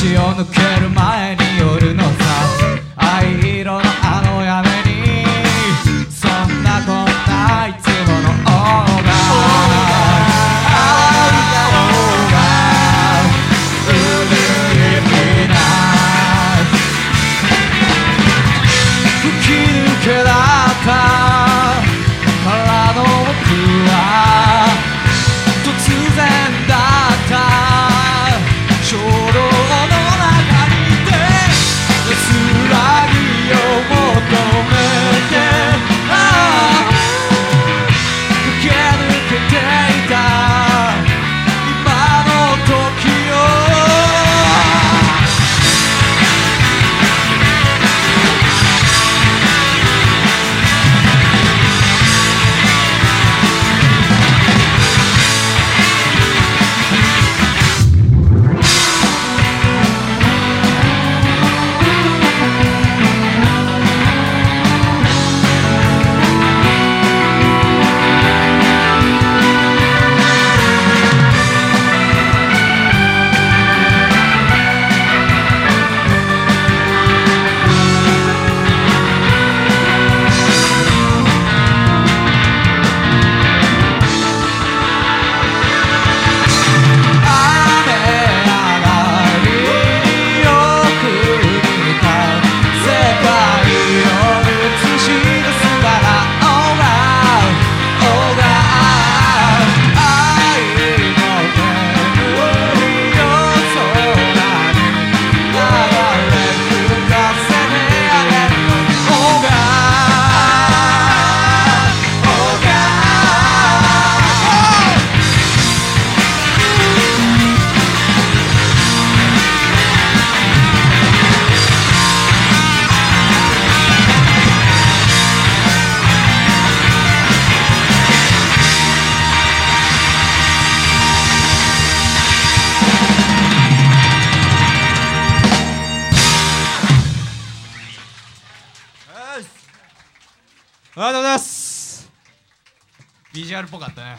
血を抜ける前にありがとうございます。ビジュアルっぽかったね。